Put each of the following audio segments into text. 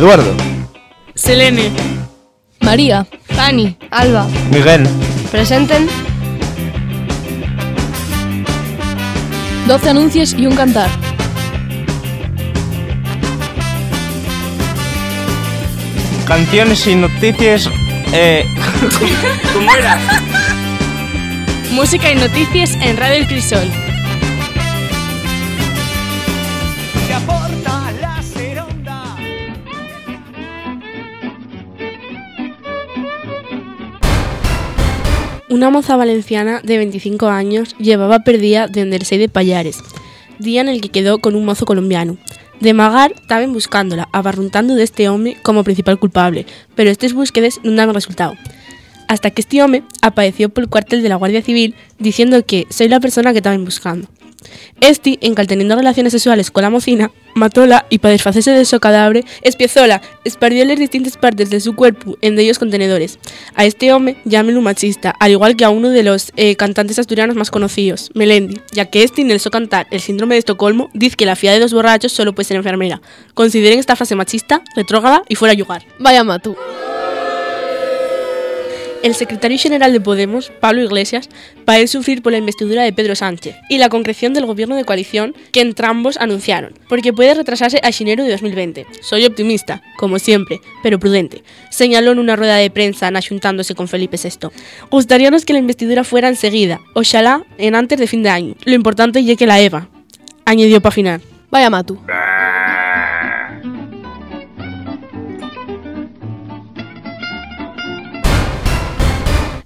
Eduardo. Selene. María. Fanny. Alba. Miguel. Presenten. 12 anuncios y un cantar. Canciones y noticias. Eh... ¿Cómo era? Música y noticias en Radio El Crisol. Una moza valenciana de 25 años llevaba perdida desde el 6 de Payares, día en el que quedó con un mozo colombiano. De Magar estaban buscándola, abarruntando de este hombre como principal culpable, pero estas búsquedas no dan resultado. Hasta que este hombre apareció por el cuartel de la Guardia Civil diciendo que soy la persona que estaban buscando. Este, en teniendo relaciones sexuales con la mocina, matóla y para desfacerse de su cadáver, espiezóla, esparció las distintas partes de su cuerpo en de ellos contenedores. A este hombre llámenlo machista, al igual que a uno de los eh, cantantes asturianos más conocidos, Melendi, ya que este so cantar El síndrome de Estocolmo dice que la fía de dos borrachos solo puede ser enfermera. Consideren esta frase machista, retrógrada y fuera a jugar. Vaya matu. El secretario general de Podemos, Pablo Iglesias, a sufrir por la investidura de Pedro Sánchez y la concreción del gobierno de coalición que entrambos anunciaron, porque puede retrasarse a enero de 2020. Soy optimista, como siempre, pero prudente, señaló en una rueda de prensa achuntándose con Felipe VI. Gustaríamos que la investidura fuera enseguida, ojalá en antes de fin de año. Lo importante es que la EVA, añadió para final. Vaya matu.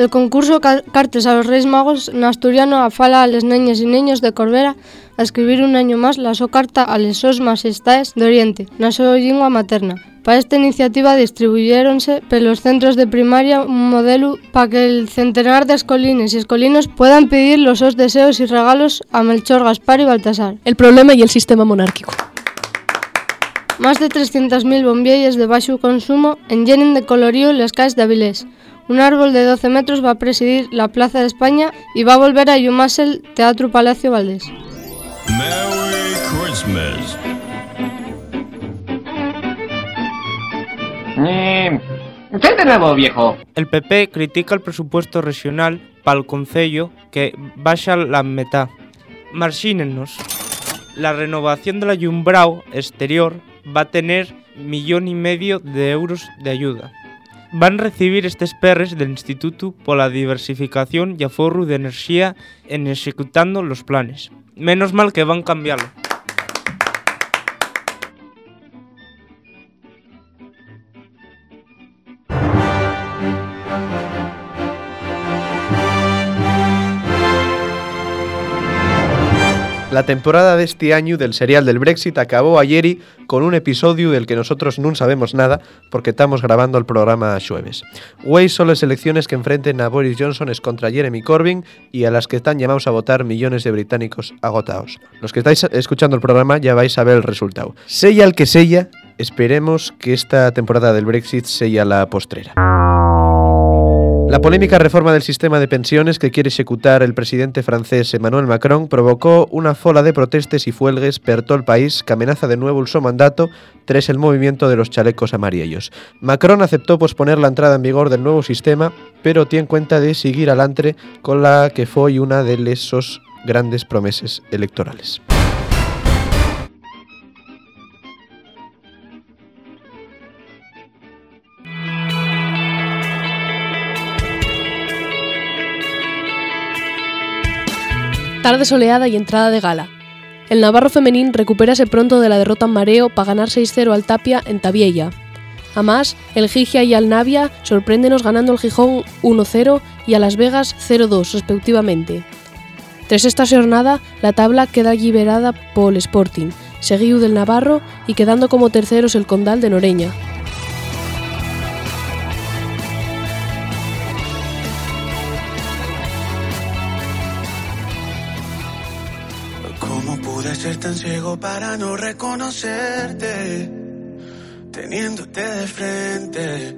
El concurso Cartes a los Reyes Magos en asturiano afala a les neñas y niños de Corbera a escribir un año más la so carta a les sos majestades de Oriente, na so lingua materna. Para esta iniciativa distribuyéronse pelos centros de primaria un modelo para que el centenar de escolines y escolinos puedan pedir los sos deseos y regalos a Melchor, Gaspar y Baltasar. El problema y el sistema monárquico. Más de 300.000 bombillas de bajo consumo enllenen de colorío las calles de Avilés. Un árbol de 12 metros va a presidir la Plaza de España y va a volver a llamarse el Teatro Palacio Valdés. Merry Christmas. Eh, ¿Qué de nuevo, viejo? El PP critica el presupuesto regional para el Concello que baja la mitad. Marxínenos. La renovación de la Yumbrao exterior va a tener millón y medio de euros de ayuda. Van recibir estes perres del Instituto pola Diversificación e Aforro de Enerxía en executando los planes. Menos mal que van cambiarlo. La temporada de este año del serial del Brexit acabó ayer y con un episodio del que nosotros no sabemos nada porque estamos grabando el programa a jueves. Hoy son las elecciones que enfrenten a Boris Johnson es contra Jeremy Corbyn y a las que están llamados a votar millones de británicos agotados. Los que estáis escuchando el programa ya vais a ver el resultado. Sella el que sella, esperemos que esta temporada del Brexit sella la postrera. La polémica reforma del sistema de pensiones que quiere ejecutar el presidente francés Emmanuel Macron provocó una fola de protestas y fuelgues per todo el país que amenaza de nuevo el su mandato tras el movimiento de los chalecos amarillos. Macron aceptó posponer la entrada en vigor del nuevo sistema, pero tiene en cuenta de seguir adelante con la que fue una de esos grandes promesas electorales. Tarde soleada y entrada de gala. El Navarro femenín recupérase pronto de la derrota en mareo para ganar 6-0 al Tapia en Tabiella. Además, el Gigia y al Navia sorpréndenos ganando el Gijón 1-0 y a Las Vegas 0-2 respectivamente. Tras esta jornada, la tabla queda liberada por el Sporting, seguido del Navarro y quedando como terceros el Condal de Noreña. Ser tan ciego para no reconocerte, teniéndote de frente,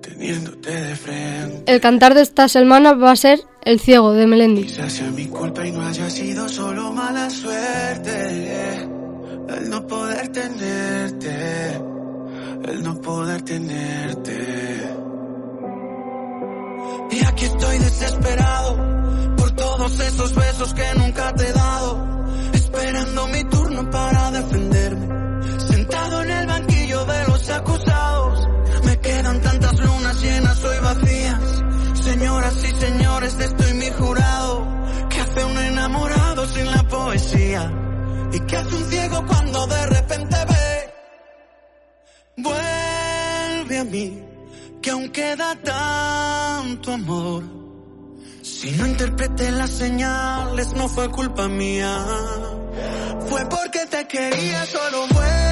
teniéndote de frente. El cantar de esta semana va a ser El ciego de Melendi. Quizás sea mi culpa y no haya sido solo mala suerte, al no poder tenerte. el no poder tenerte. Y aquí estoy desesperado por todos esos ¿Y qué hace un ciego cuando de repente ve? Vuelve a mí, que aún queda tanto amor. Si no interpreté las señales, no fue culpa mía. Fue porque te quería, solo vuelve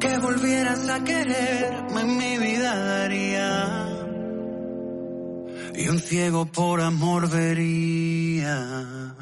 Porque volvieras a quererme, mi vida daría. Y un ciego por amor vería.